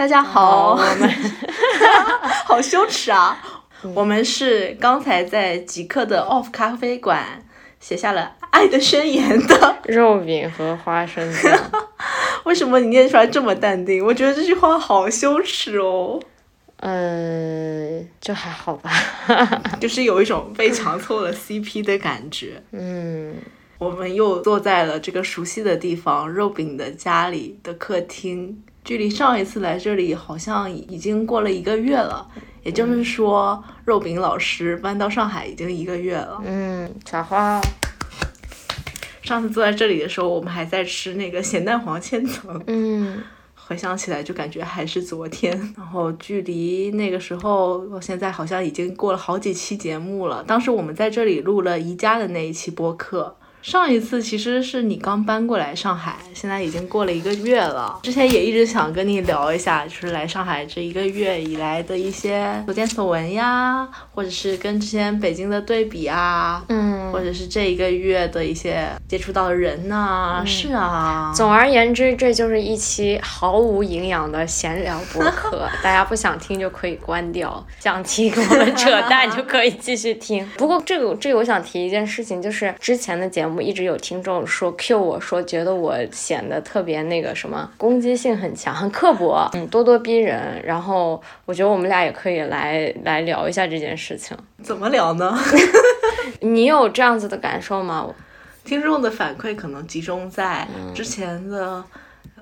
大家好，我们 好羞耻啊！我们是刚才在极客的 Off 咖啡馆写下了爱的宣言的。肉饼和花生酱，为什么你念出来这么淡定？我觉得这句话好羞耻哦，嗯，就还好吧。就是有一种被强凑了 CP 的感觉。嗯，我们又坐在了这个熟悉的地方，肉饼的家里的客厅。距离上一次来这里好像已经过了一个月了，也就是说，肉饼老师搬到上海已经一个月了。嗯，茶花，上次坐在这里的时候，我们还在吃那个咸蛋黄千层。嗯，回想起来就感觉还是昨天。然后距离那个时候我现在好像已经过了好几期节目了。当时我们在这里录了宜家的那一期播客。上一次其实是你刚搬过来上海，现在已经过了一个月了。之前也一直想跟你聊一下，就是来上海这一个月以来的一些所见所闻呀，或者是跟之前北京的对比啊，嗯，或者是这一个月的一些接触到的人呐、是啊。总而言之，这就是一期毫无营养的闲聊播客，大家不想听就可以关掉，想听我们扯淡就可以继续听。不过这个这个，我想提一件事情，就是之前的节目一直有听众说 Q 我说，觉得我显得特别那个什么，攻击性很强，很刻薄，嗯，咄咄逼人。然后我觉得我们俩也可以来来聊一下这件事情。怎么聊呢？你有这样子的感受吗？听众的反馈可能集中在之前的，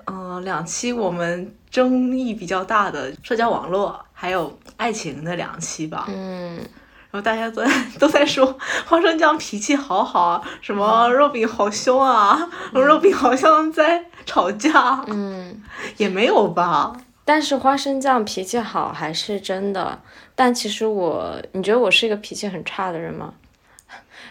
呃，两期我们争议比较大的社交网络还有爱情的两期吧。嗯，然后大家都在都在说 花生酱脾气好好啊，什么肉饼好凶啊，肉饼好像在吵架。嗯，也没有吧。但是花生酱脾气好还是真的。但其实我，你觉得我是一个脾气很差的人吗？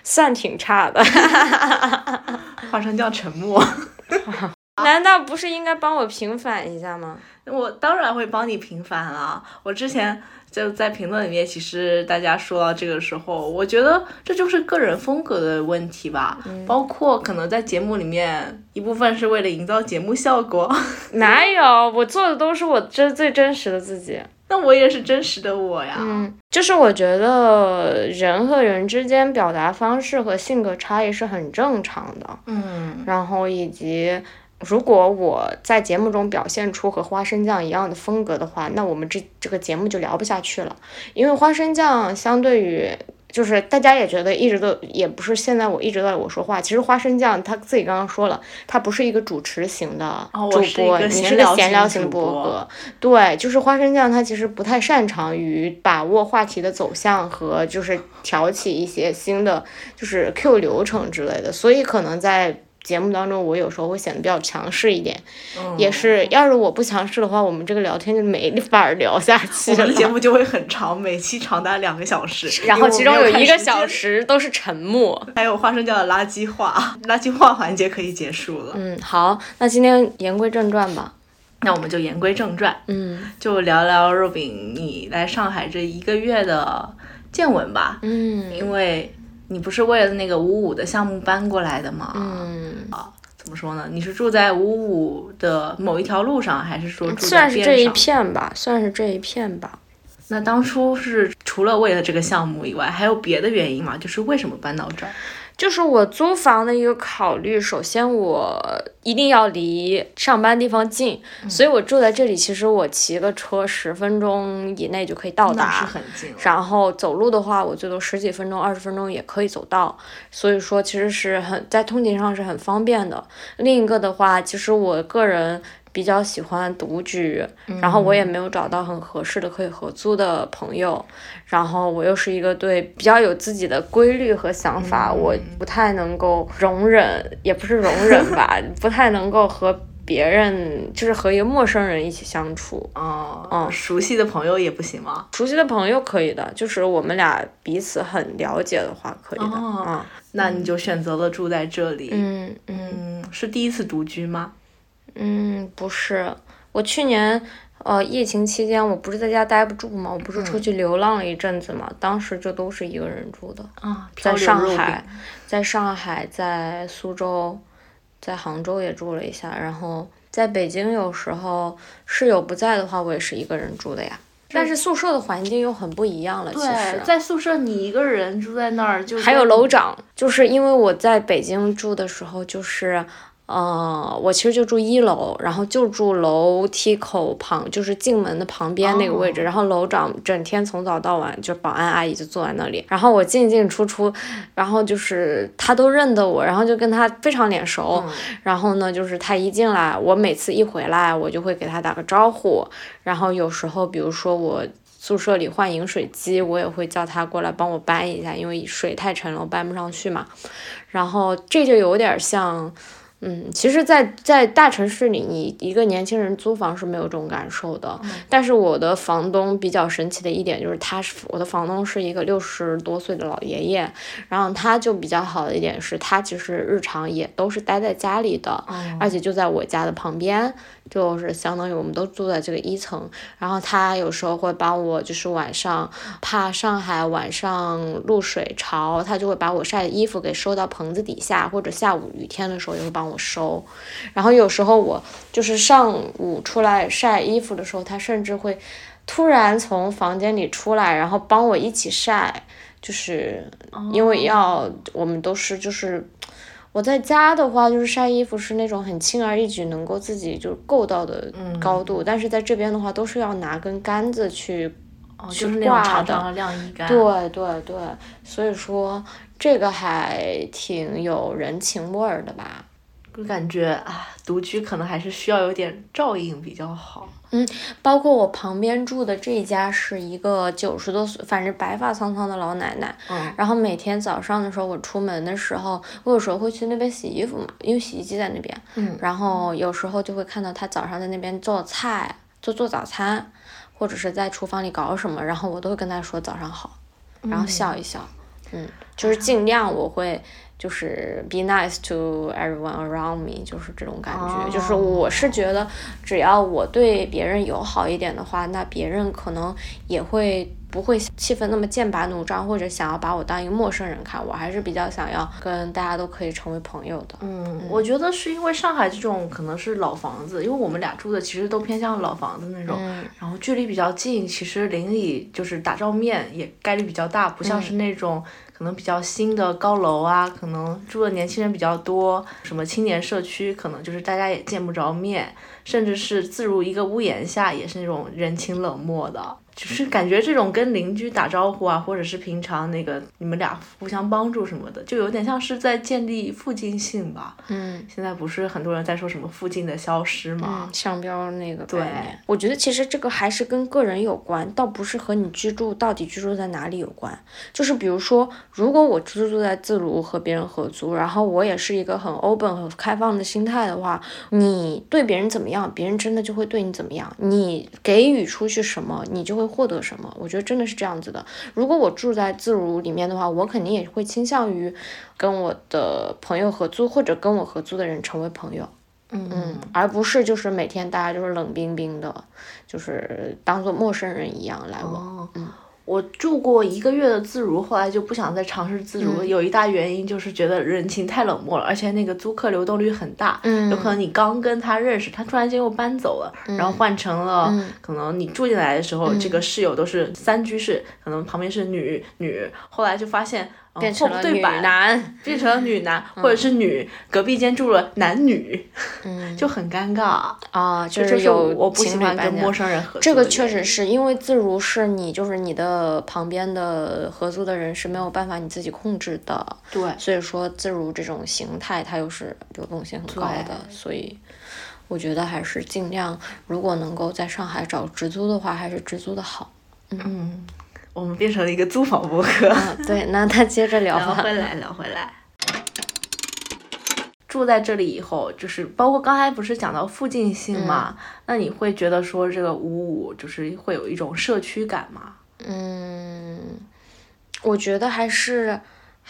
算挺差的。花生酱沉默。难道不是应该帮我平反一下吗？我当然会帮你平反了。我之前就在评论里面，其实大家说到这个时候，我觉得这就是个人风格的问题吧。包括可能在节目里面，一部分是为了营造节目效果。哪有？我做的都是我真最真实的自己。那我也是真实的我呀。嗯，就是我觉得人和人之间表达方式和性格差异是很正常的。嗯，然后以及如果我在节目中表现出和花生酱一样的风格的话，那我们这这个节目就聊不下去了。因为花生酱相对于就是大家也觉得一直都也不是现在我一直在我说话，其实花生酱他自己刚刚说了，他不是一个主持型的哦主播，哦是个你是个闲聊型播客。对，就是花生酱，他其实不太擅长于把握话题的走向和就是挑起一些新的就是 Q 流程之类的，所以可能在节目当中，我有时候会显得比较强势一点。嗯也是，要是我不强势的话，我们这个聊天就没法儿聊下去 我们的节。目就会很长，每期长达两个小时。然后其中有一个小时。时都是沉默。还有花生酱的垃圾话，垃圾话环节可以结束了。嗯，好，那今天言归正传吧。那我们就言归正传，嗯就聊聊肉饼你来上海这一个月的见闻吧。嗯因为你不是为了那个五五的项目搬过来的吗？嗯，怎么说呢？你是住在五五的某一条路上，还是说住在算是这一？片吧，算是这一片吧。那当初是除了为了这个项目以外，还有别的原因吗？就是为什么搬到这儿？就是我租房的一个考虑，首先我一定要离上班地方近，所以我住在这里。其实我骑个车十分钟以内就可以到达，很近。然后走路的话，我最多十几分钟、二十分钟也可以走到。所以说，其实是很在通勤上是很方便的。另一个的话，其实我个人比较喜欢独居，然后我也没有找到很合适的可以合租的朋友。然后我又是一个对比较有自己的规律和想法，我不太能够容忍，也不是容忍吧，不太能够和别人，就是和一个陌生人一起相处。哦、嗯熟悉的朋友也不行吗？熟悉的朋友可以的，就是我们俩彼此很了解的话，可以的。哦嗯那你就选择了住在这里。嗯嗯嗯，是第一次独居吗？嗯，不是，我去年呃疫情期间，我不是在家待不住嘛，我不是出去流浪了一阵子嘛，当时就都是一个人住的，啊，在上海，在上海，在苏州，在杭州也住了一下，然后在北京有时候室友不在的话，我也是一个人住的呀。但是宿舍的环境又很不一样了，其实。在宿舍你一个人住在那儿就。还有楼长，就是因为我在北京住的时候就是。呃，我其实就住一楼，然后就住楼梯口旁，就是进门的旁边那个位置。然后楼长整天从早到晚，就保安阿姨就坐在那里。然后我进进出出，然后就是他都认得我，然后就跟他非常脸熟。然后呢，就是他一进来，我每次一回来，我就会给他打个招呼。然后有时候，比如说我宿舍里换饮水机，我也会叫他过来帮我搬一下，因为水太沉了，我搬不上去嘛。然后这就有点像。嗯，其实，在在大城市里，你一个年轻人租房是没有这种感受的。但是我的房东比较神奇的一点就是，他是我的房东是一个六十多岁的老爷爷，然后他就比较好的一点是，他其实日常也都是待在家里的，而且就在我家的旁边。就是相当于我们都住在这个一层，然后他有时候会帮我，就是晚上怕上海晚上露水潮，他就会把我晒的衣服给收到棚子底下，或者下午雨天的时候也会帮我收。然后有时候我就是上午出来晒衣服的时候，他甚至会突然从房间里出来，然后帮我一起晒，就是因为要我们都是就是。我在家的话，就是晒衣服是那种很轻而易举，能够自己就够到的高度。但是在这边的话，都是要拿根杆子去去挂的晾衣杆。对对对，所以说这个还挺有人情味儿的吧。就感觉啊，独居可能还是需要有点照应比较好。嗯，包括我旁边住的这家是一个九十多岁，反正白发苍苍的老奶奶。嗯。然后每天早上的时候，我出门的时候，我有时候会去那边洗衣服嘛，因为洗衣机在那边。嗯。然后有时候就会看到她早上在那边做菜，做做早餐，或者是在厨房里搞什么，然后我都会跟她说早上好，然后笑一笑。嗯。就是尽量我会。就是 be nice to everyone around me，就是这种感觉。就是我是觉得，只要我对别人友好一点的话，那别人可能也会。不会气氛那么剑拔弩张，或者想要把我当一个陌生人看，我还是比较想要跟大家都可以成为朋友的。嗯，我觉得是因为上海这种可能是老房子，因为我们俩住的其实都偏向老房子那种，然后距离比较近，其实邻里就是打照面也概率比较大，不像是那种可能比较新的高楼啊，可能住的年轻人比较多，什么青年社区，可能就是大家也见不着面，甚至是自如一个屋檐下也是那种人情冷漠的。就是感觉这种跟邻居打招呼啊，或者是平常那个你们俩互相帮助什么的，就有点像是在建立附近性吧。嗯，现在不是很多人在说什么附近的消失吗？商标那个对，我觉得其实这个还是跟个人有关，倒不是和你居住到底居住在哪里有关。就是比如说，如果我居住在自如和别人合租，然后我也是一个很 open 很开放的心态的话，你对别人怎么样，别人真的就会对你怎么样。你给予出去什么，你就会。获得什么？我觉得真的是这样子的。如果我住在自如里面的话，我肯定也会倾向于跟我的朋友合租，或者跟我合租的人成为朋友。嗯嗯，而不是就是每天大家就是冷冰冰的，就是当做陌生人一样来往。嗯。我住过一个月的自如，后来就不想再尝试自如。有一大原因就是觉得人情太冷漠了，而且那个租客流动率很大。嗯，有可能你刚跟他认识，他突然间又搬走了，然后换成了可能你住进来的时候，这个室友都是三居室，可能旁边是女女，后来就发现。变成了女男，变成了女男，或者是女，隔壁间住了男女，嗯，就很尴尬啊。就是有我不喜欢跟陌生人合租。这个确实是因为自如是你就是你的旁边的合租的人是没有办法你自己控制的，对。所以说自如这种形态它又是流动性很高的，所以我觉得还是尽量，如果能够在上海找直租的话，还是直租的好。嗯。我们变成了一个租房博客。对，那他接着聊吧。聊回来，聊回来。住在这里以后，就是包括刚才不是讲到附近性嘛？那你会觉得说这个五五就是会有一种社区感吗？嗯，我觉得还是。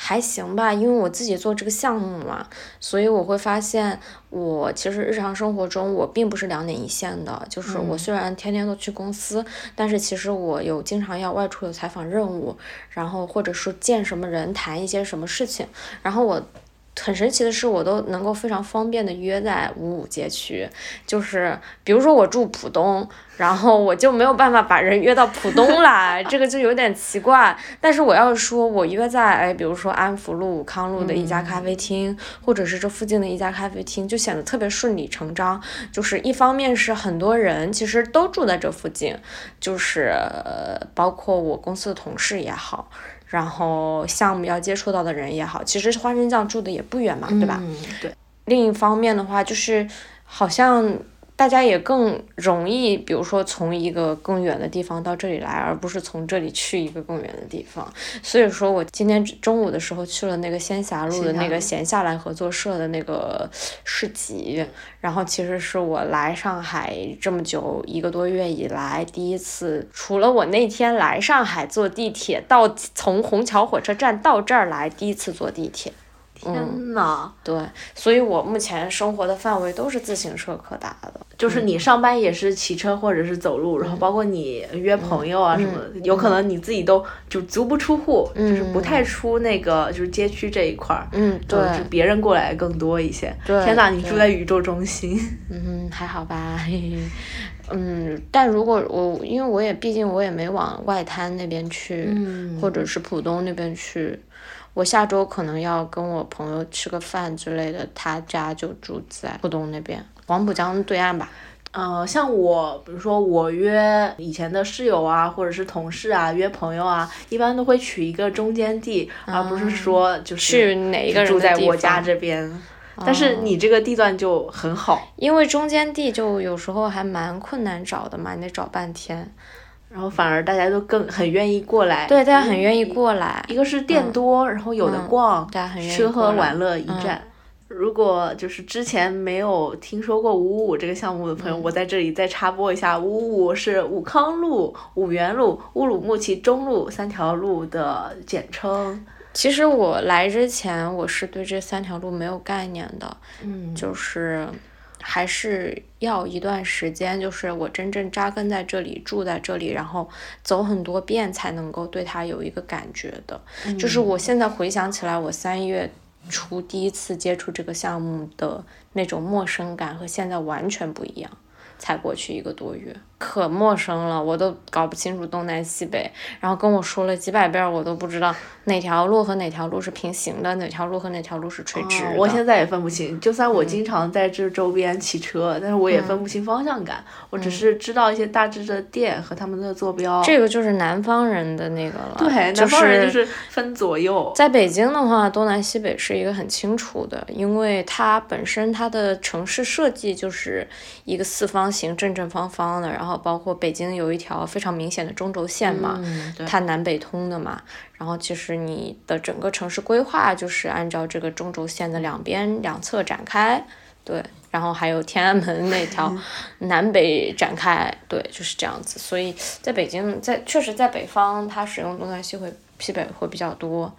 还行吧，因为我自己做这个项目嘛，所以我会发现，我其实日常生活中我并不是两点一线的。就是我虽然天天都去公司，但是其实我有经常要外出有采访任务，然后或者是见什么人谈一些什么事情，然后我很神奇的是，我都能够非常方便的约在五五街区，就是比如说我住浦东，然后我就没有办法把人约到浦东来，这个就有点奇怪。但是我要说我约在哎，比如说安福路、康路的一家咖啡厅，或者是这附近的一家咖啡厅，就显得特别顺理成章。就是一方面是很多人其实都住在这附近，就是包括我公司的同事也好。然后项目要接触到的人也好，其实花生酱住的也不远嘛，对吧？嗯，对。另一方面的话，就是好像。大家也更容易，比如说从一个更远的地方到这里来，而不是从这里去一个更远的地方。所以说我今天中午的时候去了那个仙霞路的那个闲下来合作社的那个市集，然后其实是我来上海这么久一个多月以来第一次，除了我那天来上海坐地铁到从虹桥火车站到这儿来第一次坐地铁。天呐，对，所以我目前生活的范围都是自行车可达的。就是你上班也是骑车或者是走路，然后包括你约朋友啊什么的，有可能你自己都就足不出户，就是不太出那个就是街区这一块儿。嗯，对，就别人过来更多一些。对，天呐，你住在宇宙中心。嗯，还好吧。嗯，但如果我因为我也毕竟我也没往外滩那边去，或者是浦东那边去。我下周可能要跟我朋友吃个饭之类的，他家就住在浦东那边，黄浦江对岸吧。呃，像我，比如说我约以前的室友啊，或者是同事啊，约朋友啊，一般都会取一个中间地，而不是说就是去哪一个人住在我家这边。但是你这个地段就很好，因为中间地就有时候还蛮困难找的嘛，你得找半天。然后反而大家都更很愿意过来，对，大家很愿意过来。一个是店多，然后有的逛，大家很愿意吃喝玩乐一站。如果就是之前没有听说过五五这个项目的朋友，我在这里再插播一下，五五是武康路、五原路、乌鲁木齐中路三条路的简称。其实我来之前，我是对这三条路没有概念的，嗯，就是。还是要一段时间，就是我真正扎根在这里，住在这里，然后走很多遍，才能够对它有一个感觉的。就是我现在回想起来，我三月初第一次接触这个项目的那种陌生感，和现在完全不一样。才过去一个多月。可陌生了，我都搞不清楚东南西北，然后跟我说了几百遍，我都不知道哪条路和哪条路是平行的，哪条路和哪条路是垂直的。我现在也分不清，就算我经常在这周边骑车，但是我也分不清方向感。我只是知道一些大致的店和他们的坐标。这个就是南方人的那个了。对，南方人就是分左右。在北京的话，东南西北是一个很清楚的，因为它本身它的城市设计就是一个四方形正正方方的，然后包括北京有一条非常明显的中轴线嘛，它南北通的嘛。然后其实你的整个城市规划就是按照这个中轴线的两边两侧展开，对。然后还有天安门那条南北展开，对，就是这样子。所以在北京，在确实在北方，它使用东南西会西北会比较多。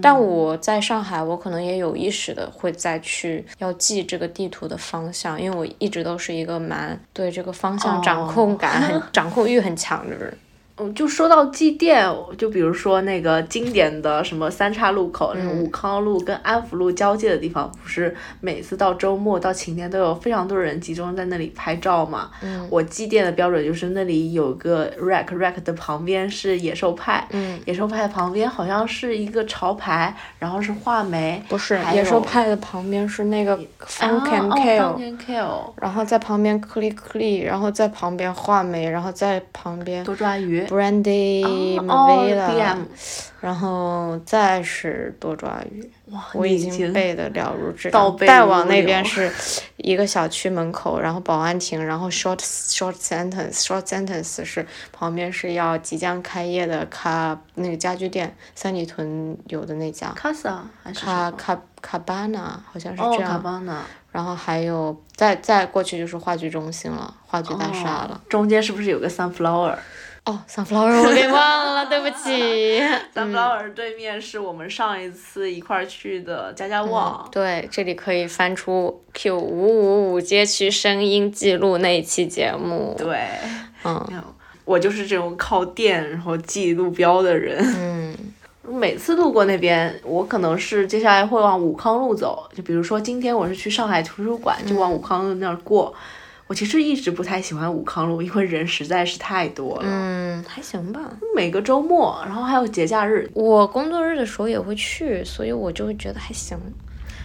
但我在上海，我可能也有意识的会再去要记这个地图的方向，因为我一直都是一个蛮对这个方向掌控感很掌控欲很强的人。嗯，就说到祭奠，就比如说那个经典的什么三岔路口，那个武康路跟安福路交界的地方，不是每次到周末到晴天都有非常多人集中在那里拍照嘛？嗯，我祭奠的标准就是那里有个 rack，rack 的旁边是野兽派，嗯，野兽派旁边好像是一个潮牌，然后是画眉，不是野兽派的旁边是那个 funk and kill，然后在旁边 click click，然后在旁边画眉，然后在旁边多抓鱼。Brandy Mavila，然后再是多抓鱼，我已经背的了如指掌。再往那边是一个小区门口，然后保安亭，然后 short short sentence short sentence 是旁边是要即将开业的卡那个家居店，三里屯有的那家。卡萨还是卡卡卡巴纳，好像是这样。卡巴纳。然后还有再再过去就是话剧中心了，话剧大厦了。中间是不是有个 sunflower？哦，sunflower 我给忘了，对不起。sunflower 对面是我们上一次一块儿去的家家旺。对，这里可以翻出 Q 五五五街区声音记录那一期节目。对，嗯，我就是这种靠店然后记路标的人。嗯，每次路过那边，我可能是接下来会往武康路走。就比如说今天我是去上海图书馆，就往武康路那儿过。我其实一直不太喜欢武康路，因为人实在是太多了。嗯，还行吧。每个周末，然后还有节假日，我工作日的时候也会去，所以我就会觉得还行。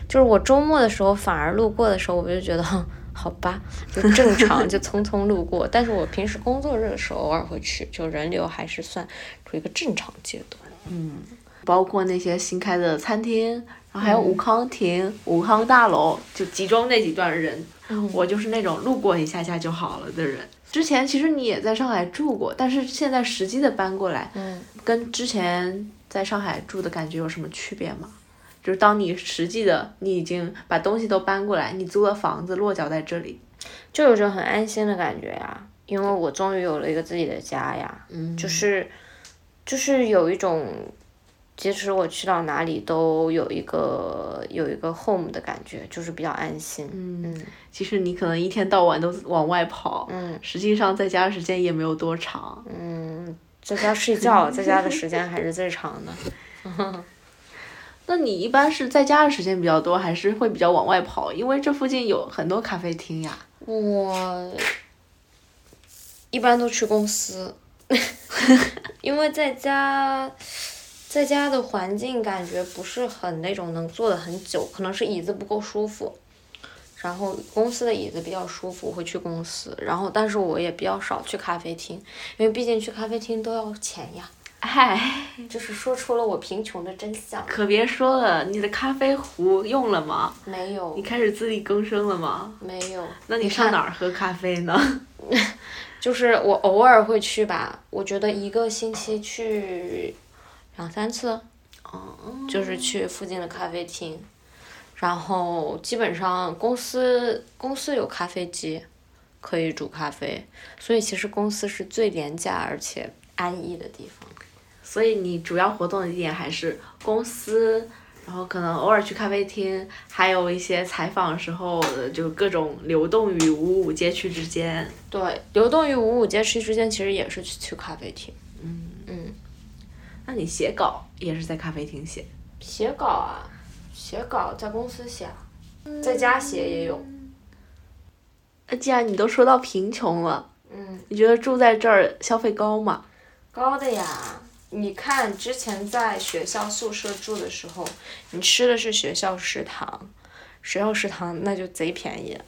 就是我周末的时候，反而路过的时候，我就觉得，好吧，就正常，就匆匆路过。但是我平时工作日的时候，偶尔会去，就人流还是算处于一个正常阶段。嗯，包括那些新开的餐厅，然后还有武康亭、武康大楼，就集中那几段人。我就是那种路过一下下就好了的人。之前其实你也在上海住过，但是现在实际的搬过来，嗯，跟之前在上海住的感觉有什么区别吗？就是当你实际的你已经把东西都搬过来，你租了房子落脚在这里，就有种很安心的感觉呀，因为我终于有了一个自己的家呀，嗯，就是就是有一种。即使我去到哪里都有一个有一个 home 的感觉，就是比较安心。嗯，其实你可能一天到晚都往外跑，嗯，实际上在家时间也没有多长。嗯，在家睡觉，在家的时间还是最长的。那你一般是在家的时间比较多，还是会比较往外跑？因为这附近有很多咖啡厅呀。我一般都去公司，因为在家。在家的环境感觉不是很那种能坐的很久，可能是椅子不够舒服。然后公司的椅子比较舒服，会去公司。然后，但是我也比较少去咖啡厅，因为毕竟去咖啡厅都要钱呀。唉，就是说出了我贫穷的真相。可别说了，你的咖啡壶用了吗？没有。你开始自力更生了吗？没有。那你上哪儿喝咖啡呢？就是我偶尔会去吧，我觉得一个星期去。两三次，就是去附近的咖啡厅，然后基本上公司公司有咖啡机，可以煮咖啡，所以其实公司是最廉价而且安逸的地方。所以你主要活动的地点还是公司，然后可能偶尔去咖啡厅，还有一些采访时候就各种流动于五五街区之间。对，流动于五五街区之间，其实也是去去咖啡厅。嗯嗯。那你写稿也是在咖啡厅写？写稿啊，写稿在公司写，在家写也有。那既然你都说到贫穷了，嗯，你觉得住在这儿消费高吗？高的呀，你看之前在学校宿舍住的时候，你吃的是学校食堂，学校食堂那就贼便宜，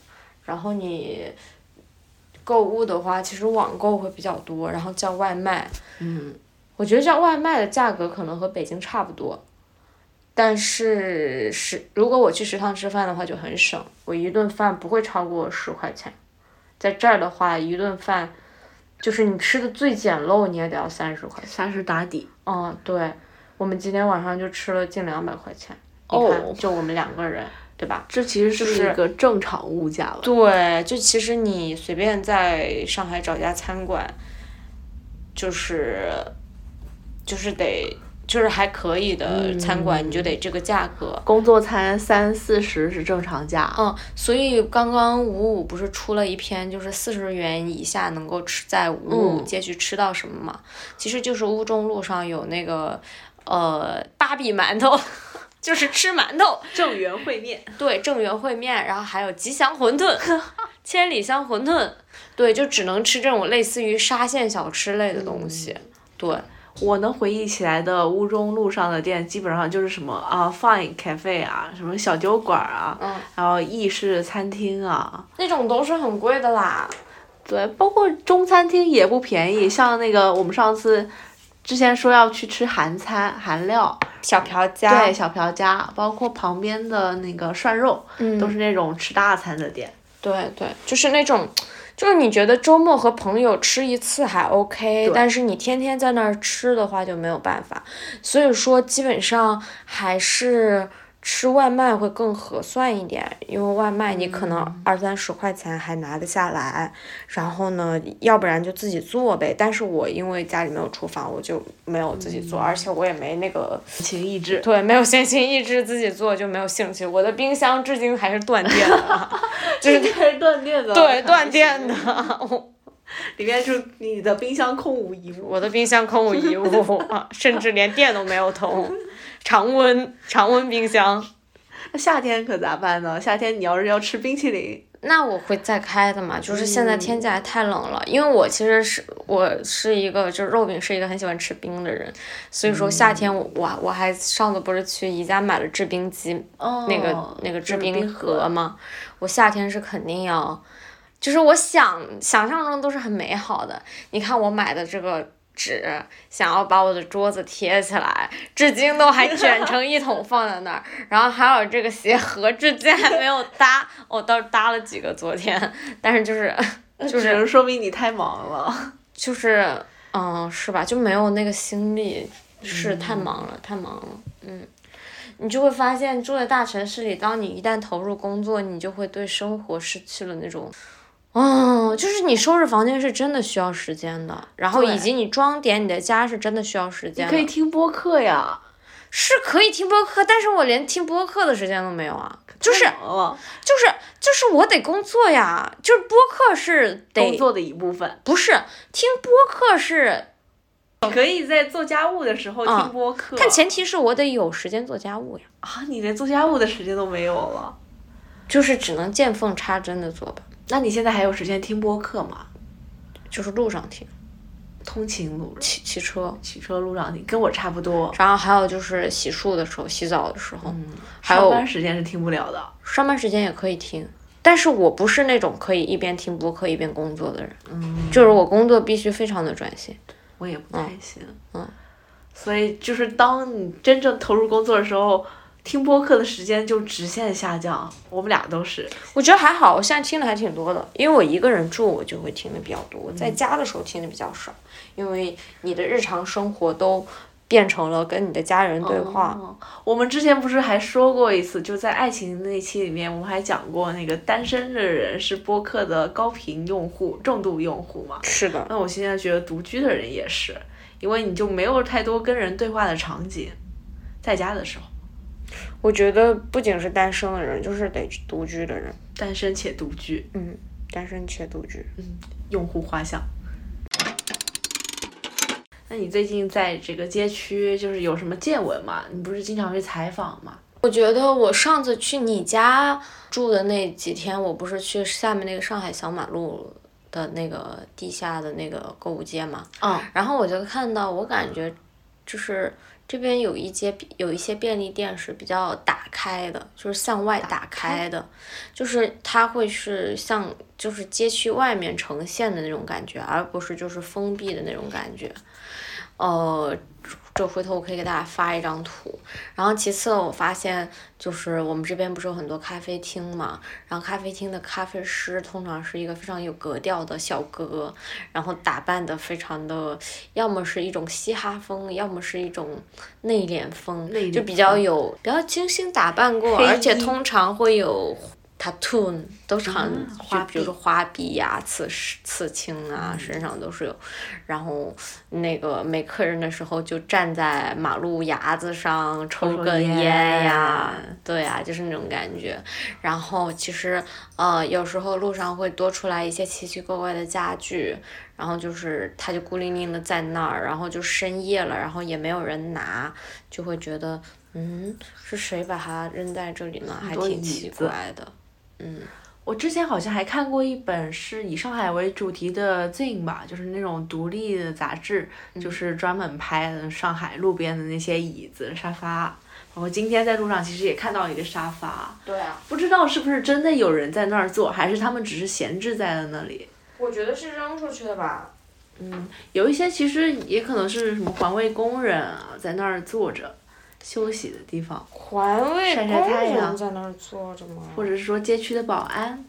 然后你购物的话，其实网购会比较多，然后叫外卖，嗯。我觉得叫外卖的价格可能和北京差不多，但是食如果我去食堂吃饭的话就很省，我一顿饭不会超过十块钱，在这儿的话一顿饭，就是你吃的最简陋你也得要三十块钱。三十打底。嗯，对，我们今天晚上就吃了近两百块钱，哦，就我们两个人，对吧？这其实是一个正常物价了。对，就其实你随便在上海找家餐馆，就是。就是得，就是还可以的餐馆，你就得这个价格。工作餐三四十是正常价。嗯，所以刚刚五五不是出了一篇，就是四十元以下能够吃在五五街区吃到什么嘛？其实就是乌中路上有那个呃芭比馒头，就是吃馒头。正源烩面。对，正源烩面，然后还有吉祥馄饨、千里香馄饨。对，就只能吃这种类似于沙县小吃类的东西。对。我能回忆起来的乌中路上的店，基本上就是什么啊，Fine Cafe 啊，什么小酒馆啊，然后意式餐厅啊，那种都是很贵的啦。对，包括中餐厅也不便宜，像那个我们上次之前说要去吃韩餐韩料，小朴家，对，小朴家，包括旁边的那个涮肉，都是那种吃大餐的店。对对，就是那种。就是你觉得周末和朋友吃一次还 OK，但是你天天在那儿吃的话就没有办法，所以说基本上还是。吃外卖会更合算一点，因为外卖你可能二三十块钱还拿得下来，然后呢，要不然就自己做呗。但是我因为家里没有厨房，我就没有自己做，而且我也没那个闲情逸致。对，没有闲情逸致自己做就没有兴趣。我的冰箱至今还是断电的，就是还是断电的。对，断电的。里面就你的冰箱空无一物。我的冰箱空无一物，啊甚至连电都没有通，常温常温冰箱。那夏天可咋办呢？夏天你要是要吃冰淇淋，那我会再开的嘛，就是现在天气还太冷了，因为我其实是我是一个就是肉饼是一个很喜欢吃冰的人，所以说夏天我我我还上次不是去宜家买了制冰机，哦那个那个制冰冰盒。嘛，我夏天是肯定要，就是我想想象中都是很美好的。你看我买的这个纸，想要把我的桌子贴起来，至今都还卷成一桶放在那儿。然后还有这个鞋盒，至今还没有搭，我倒是搭了几个昨天，但是就是 就只能说明你太忙了。就是嗯，是吧？就没有那个心力，是太忙了，太忙了，嗯。你就会发现，住在大城市里，当你一旦投入工作，你就会对生活失去了那种，哦，就是你收拾房间是真的需要时间的，然后以及你装点你的家是真的需要时间可以。听播客呀，是可以听播客，但是我连听播客的时间都没有啊，就是就是就是我得工作呀，就是播客是得工作的一部分。不是听播客是，可以在做家务的时候嗯听播客，但前提是我得有时间做家务呀，啊，你连做家务的时间都没有了。就是只能见缝插针的做吧，那你现在还有时间听播客吗？就是路上听，通勤路骑骑车，骑车路上听，跟我差不多。然后还有就是洗漱的时候、洗澡的时候，嗯，还有上班时间是听不了的。上班时间也可以听。但是我不是那种可以一边听播客一边工作的人，嗯，就是我工作必须非常的专心。我也不太行。嗯所以就是当你真正投入工作的时候，听播客的时间就直线下降。我们俩都是。我觉得还好，我现在听的还挺多的，因为我一个人住，我就会听的比较多，在家的时候听的比较少，因为你的日常生活都变成了跟你的家人对话。哦我们之前不是还说过一次，就在爱情那期里面，我们还讲过那个单身的人是播客的高频用户、重度用户嘛。是的，那我现在觉得独居的人也是，因为你就没有太多跟人对话的场景，在家的时候，我觉得不仅是单身的人，就是得独居的人，单身且独居，嗯，单身且独居。嗯用户画像。那你最近在这个街区就是有什么见闻吗？你不是经常去采访吗？我觉得我上次去你家住的那几天，我不是去下面那个上海小马路的那个地下的那个购物街嘛，嗯，然后我就看到，我感觉就是这边有一些有一些便利店是比较打开的，就是向外打开的，就是它会是像就是街区外面呈现的那种感觉，而不是就是封闭的那种感觉。呃，这回头我可以给大家发一张图。然后其次我发现就是我们这边不是有很多咖啡厅嘛，然后咖啡厅的咖啡师通常是一个非常有格调的小哥，然后打扮的非常的，要么是一种嘻哈风，要么是一种内敛风，就比较有比较精心打扮过，而且通常会有 tattoo，都常、嗯就花比如说花臂呀、刺刺青啊，身上都是有，然后那个没客人的时候就站在马路牙子上抽抽根烟烟呀，对呀、就是那种感觉。然后其实呃，有时候路上会多出来一些奇奇怪怪的家具，然后就是它就孤零零的在那儿，然后就深夜了，然后也没有人拿，就会觉得嗯，是谁把它扔在这里呢？还挺奇怪的。嗯，我之前好像还看过一本是以上海为主题的 Zine 吧，就是那种独立的杂志，就是专门拍上海路边的那些椅子、沙发。包括今天在路上其实也看到一个沙发，对啊，不知道是不是真的有人在那儿坐，还是他们只是闲置在了那里。我觉得是扔出去的吧。嗯有一些其实也可能是什么环卫工人啊，在那儿坐着休息的地方，环卫晒晒工太阳人在那儿坐着吗？或者是说街区的保安。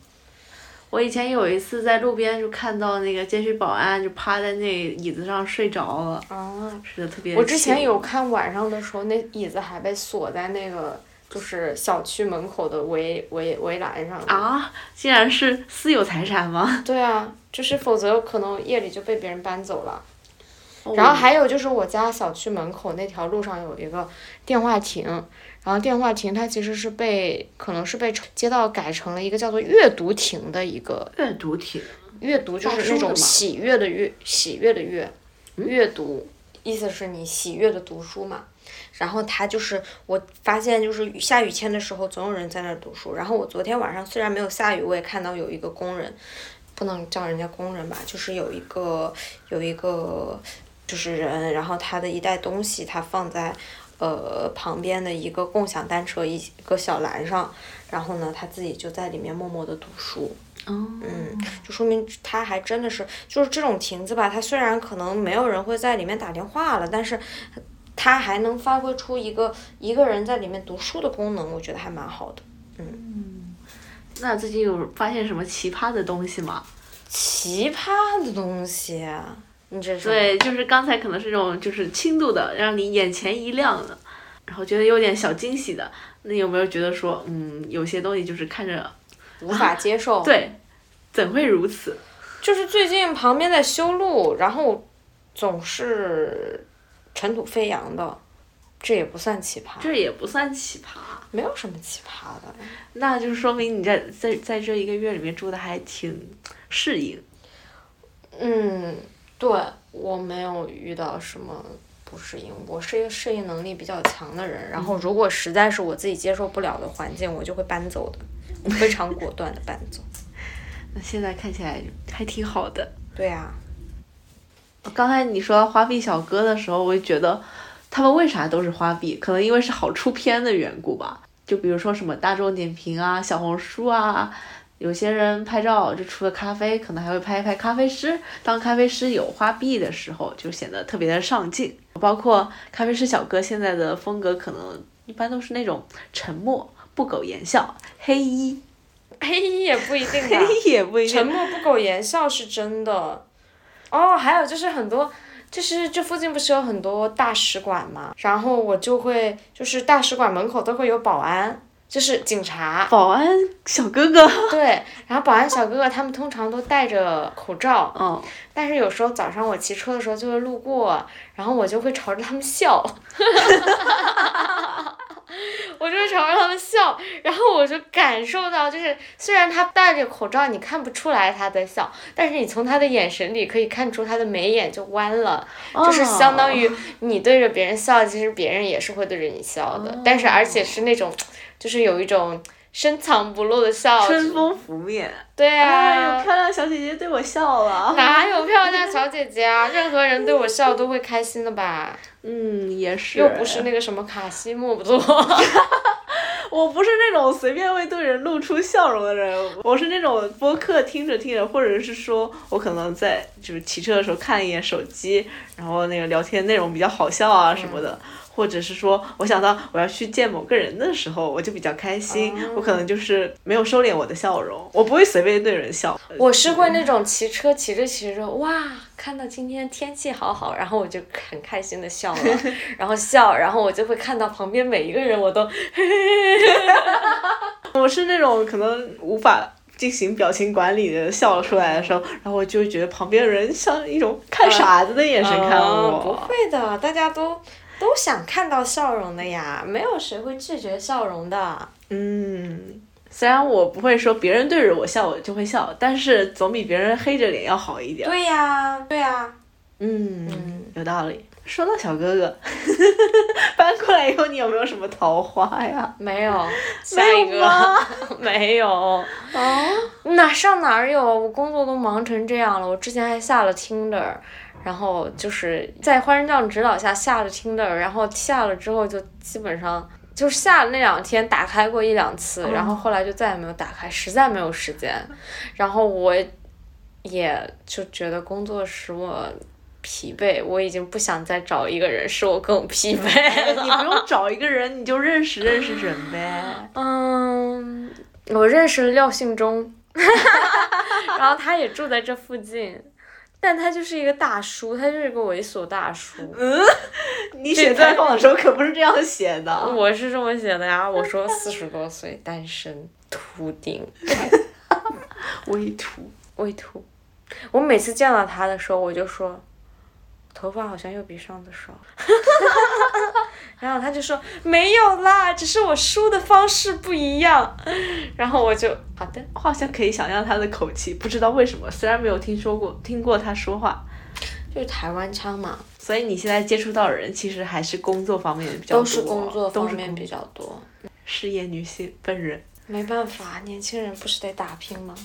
我以前有一次在路边就看到那个街区保安就趴在那椅子上睡着了，啊，是的特别。我之前有，看晚上的时候，那椅子还被锁在那个就是小区门口的围围围栏上。啊，竟然是私有财产吗？对啊，就是否则可能夜里就被别人搬走了。哦然后还有就是我家小区门口那条路上有一个电话亭，然后电话亭它其实是被可能是被街道改成了一个叫做阅读亭的一个阅读亭，阅读就是那种喜悦的阅，喜悦的阅，阅读，意思是你喜悦的读书嘛。然后他就是我发现就是下雨天的时候总有人在那儿读书。然后我昨天晚上虽然没有下雨，我也看到有一个工人，不能叫人家工人吧，就是有一个有一个就是人，然后他的一袋东西他放在呃旁边的一个共享单车一个小栏上，然后呢他自己就在里面默默的读书。嗯，就说明他还真的是就是这种亭子吧，他虽然可能没有人会在里面打电话了，但是。它还能发挥出一个一个人在里面读书的功能，我觉得还蛮好的。嗯，那最近有发现什么奇葩的东西吗？奇葩的东西，你这是？对，就是刚才可能是这种就是轻度的，让你眼前一亮的，然后觉得有点小惊喜的。那有没有觉得说，嗯，有些东西就是看着无法接受？对，怎会如此？就是最近旁边在修路，然后总是。尘土飞扬的，这也不算奇葩。这也不算奇葩，没有什么奇葩的。那就说明你在在在这一个月里面住的还挺适应。嗯，对我没有遇到什么不适应，我是一个适应能力比较强的人。然后，如果实在是我自己接受不了的环境，我就会搬走的，非常果断的搬走。那现在看起来还挺好的。对呀。刚才你说花臂小哥的时候，我就觉得他们为啥都是花臂？可能因为是好出片的缘故吧。就比如说什么大众点评啊、小红书啊，有些人拍照就除了咖啡，可能还会拍一拍咖啡师。当咖啡师有花臂的时候，就显得特别的上镜。包括咖啡师小哥现在的风格，可能一般都是那种沉默、不苟言笑、黑衣。黑衣也不一定黑衣也不一定。沉默不苟言笑是真的。哦，还有就是很多，就是这附近不是有很多大使馆嘛，然后我就会，就是大使馆门口都会有保安，就是警察。保安小哥哥。对，然后保安小哥哥他们通常都戴着口罩。嗯。但是有时候早上我骑车的时候就会路过，然后我就会朝着他们笑。我就会朝着他们笑，然后我就感受到，就是虽然他戴着口罩，你看不出来他在笑，但是你从他的眼神里可以看出他的眉眼就弯了，就是相当于你对着别人笑，其实别人也是会对着你笑的，但是而且是那种，就是有一种深藏不露的笑，春风拂面。对啊，有漂亮小姐姐对我笑了。哪有漂亮小姐姐啊？任何人对我笑都会开心的吧？嗯，也是。又不是那个什么卡西莫多。我不是那种随便会对人露出笑容的人，我是那种播客听着听着，或者是说我可能在就是骑车的时候看一眼手机，然后那个聊天内容比较好笑啊什么的。或者是说，我想到我要去见某个人的时候，我就比较开心。我可能就是没有收敛我的笑容，我不会随便对人笑。我是会那种骑车骑着骑着，哇，看到今天天气好好，然后我就很开心的笑了，然后笑，然后我就会看到旁边每一个人，我都 我是那种可能无法进行表情管理的笑出来的时候，然后我就觉得旁边人像一种看傻子的眼神看我。不会的，大家都。都想看到笑容的呀，没有谁会拒绝笑容的。嗯，虽然我不会说别人对着我笑我就会笑，但是总比别人黑着脸要好一点。对呀，对呀。嗯，有道理。说到小哥哥，搬过来以后你有没有什么桃花呀？没有。下一个。没有。哦。哪上哪儿有？我工作都忙成这样了，我之前还下了 Tinder。然后就是在花生酱指导下下了 Tinder，然后下了之后就基本上就是下了那两天打开过一两次，然后后来就再也没有打开，实在没有时间。然后我也就觉得工作使我疲惫，我已经不想再找一个人使我更疲惫了。你不用找一个人，你就认识认识人呗。嗯，我认识了廖信忠，然后他也住在这附近。但他就是一个大叔，他就是一个猥琐大叔。嗯，你写采访的时候可不是这样写的。我是这么写的呀，我说四十多岁，单身，秃顶，微秃，微秃。我每次见到他的时候，我就说，头发好像又比上次少。然后他就说没有啦，只是我梳的方式不一样。然后我就好的，我好像可以想象他的口气，不知道为什么，虽然没有听说过听过他说话，就是台湾腔嘛。所以你现在接触到的人，其实还是工作方面比较多，都是工作方面比较多。事业女性本人，没办法，年轻人不是得打拼吗？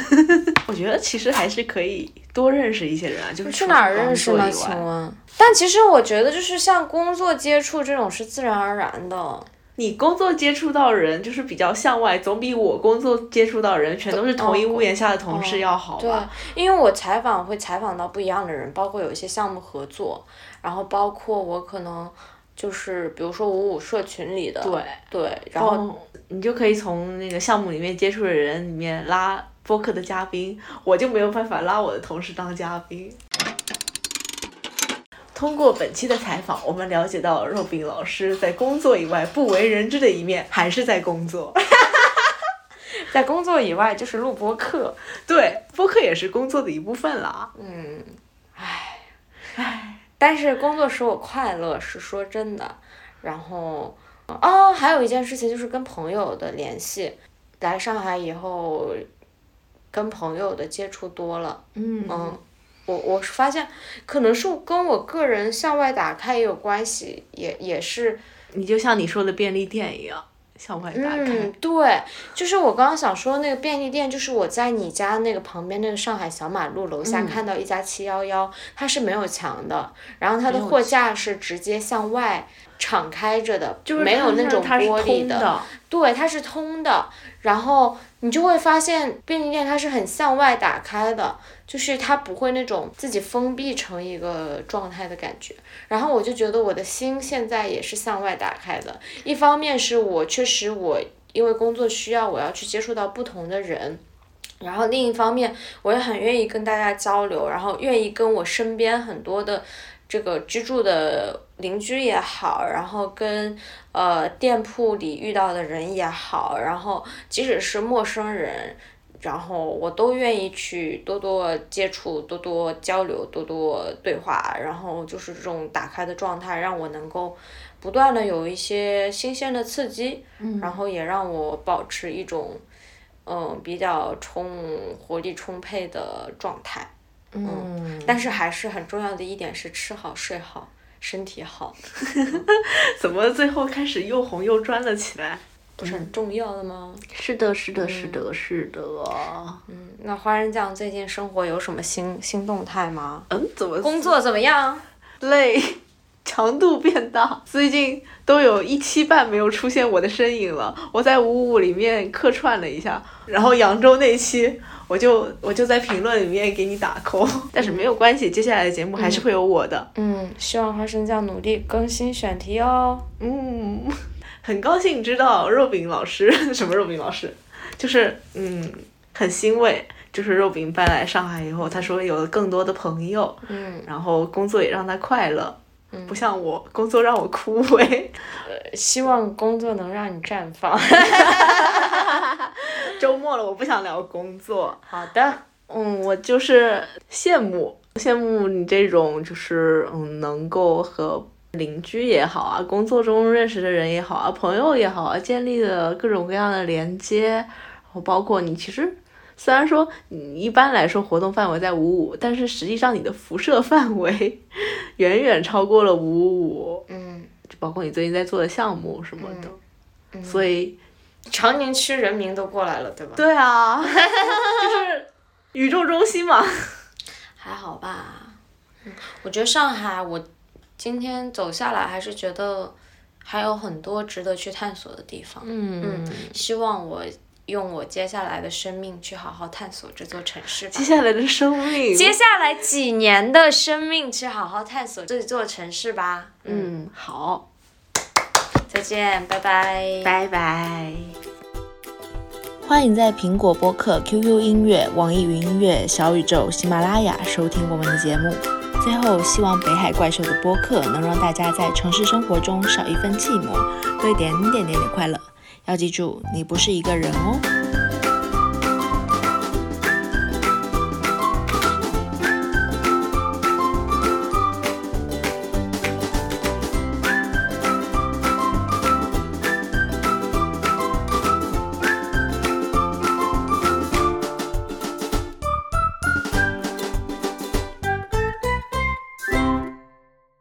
我觉得其实还是可以多认识一些人啊，就是去哪儿认识呢？请问？但其实我觉得，就是像工作接触这种是自然而然的。你工作接触到人就是比较向外，总比我工作接触到人全都是同一屋檐下的同事要好吧？对，因为我采访会采访到不一样的人，包括有一些项目合作，然后包括我可能就是比如说五五社群里的，对对，然后你就可以从那个项目里面接触的人里面拉播客的嘉宾，我就没有办法拉我的同事当嘉宾。通过本期的采访，我们了解到肉饼老师在工作以外不为人知的一面，还是在工作。在工作以外就是录播客，对，播客也是工作的一部分啦。嗯，唉，唉，但是工作使我快乐，是说真的。然后，哦，还有一件事情就是跟朋友的联系，来上海以后，跟朋友的接触多了。嗯嗯。我我是发现，可能是跟我个人向外打开也有关系，也也是。你就像你说的便利店一样，向外打开。嗯，对，就是我刚刚想说那个便利店，就是我在你家那个旁边那个上海小马路楼下看到一家七幺幺，它是没有墙的，然后它的货架是直接向外敞开着的，就是没有那种玻璃的。对，它是通的，然后你就会发现便利店它是很向外打开的。就是它不会那种自己封闭成一个状态的感觉，然后我就觉得我的心现在也是向外打开的。一方面是我确实我因为工作需要我要去接触到不同的人，然后另一方面我也很愿意跟大家交流，然后愿意跟我身边很多的这个居住的邻居也好，然后跟呃店铺里遇到的人也好，然后即使是陌生人。然后我都愿意去多多接触、多多交流、多多对话，然后就是这种打开的状态，让我能够不断的有一些新鲜的刺激，然后也让我保持一种嗯比较充活力充沛的状态。嗯，但是还是很重要的一点是吃好睡好，身体好。怎么最后开始又红又专了起来？不是很重要的吗？是的，是的，是的，是的。嗯，那花生酱最近生活有什么新新动态吗？嗯，怎么工作怎么样？累，强度变大。最近都有一期半没有出现我的身影了。我在五五里面客串了一下，然后扬州那期我就我就在评论里面给你打 call，但是没有关系，接下来的节目还是会有我的。嗯，希望花生酱努力更新选题哦。嗯。很高兴知道肉饼老师 什么肉饼老师，就是嗯很欣慰，就是肉饼搬来上海以后，他说有了更多的朋友，嗯，然后工作也让他快乐，嗯，不像我工作让我枯萎，呃，希望工作能让你绽放。周末了，我不想聊工作。好的，嗯，我就是羡慕羡慕你这种就是嗯能够和。邻居也好啊，工作中认识的人也好啊，朋友也好啊，建立的各种各样的连接，然后包括你其实虽然说你一般来说活动范围在五五，但是实际上你的辐射范围 远远超过了五五。嗯，就包括你最近在做的项目什么的，所以长宁区人民都过来了，对吧？对啊，就是宇宙中心嘛。还好吧，嗯我觉得上海我。今天走下来，还是觉得还有很多值得去探索的地方。嗯，希望我用我接下来的生命去好好探索这座城市。接下来的生命，接下来几年的生命去好好探索这座城市吧。嗯，好，再见，拜拜，拜拜。欢迎在苹果播客、QQ 音乐、网易云音乐、小宇宙、喜马拉雅收听我们的节目。最后，希望北海怪兽的播客能让大家在城市生活中少一份寂寞，多一点点点点快乐。要记住，你不是一个人哦。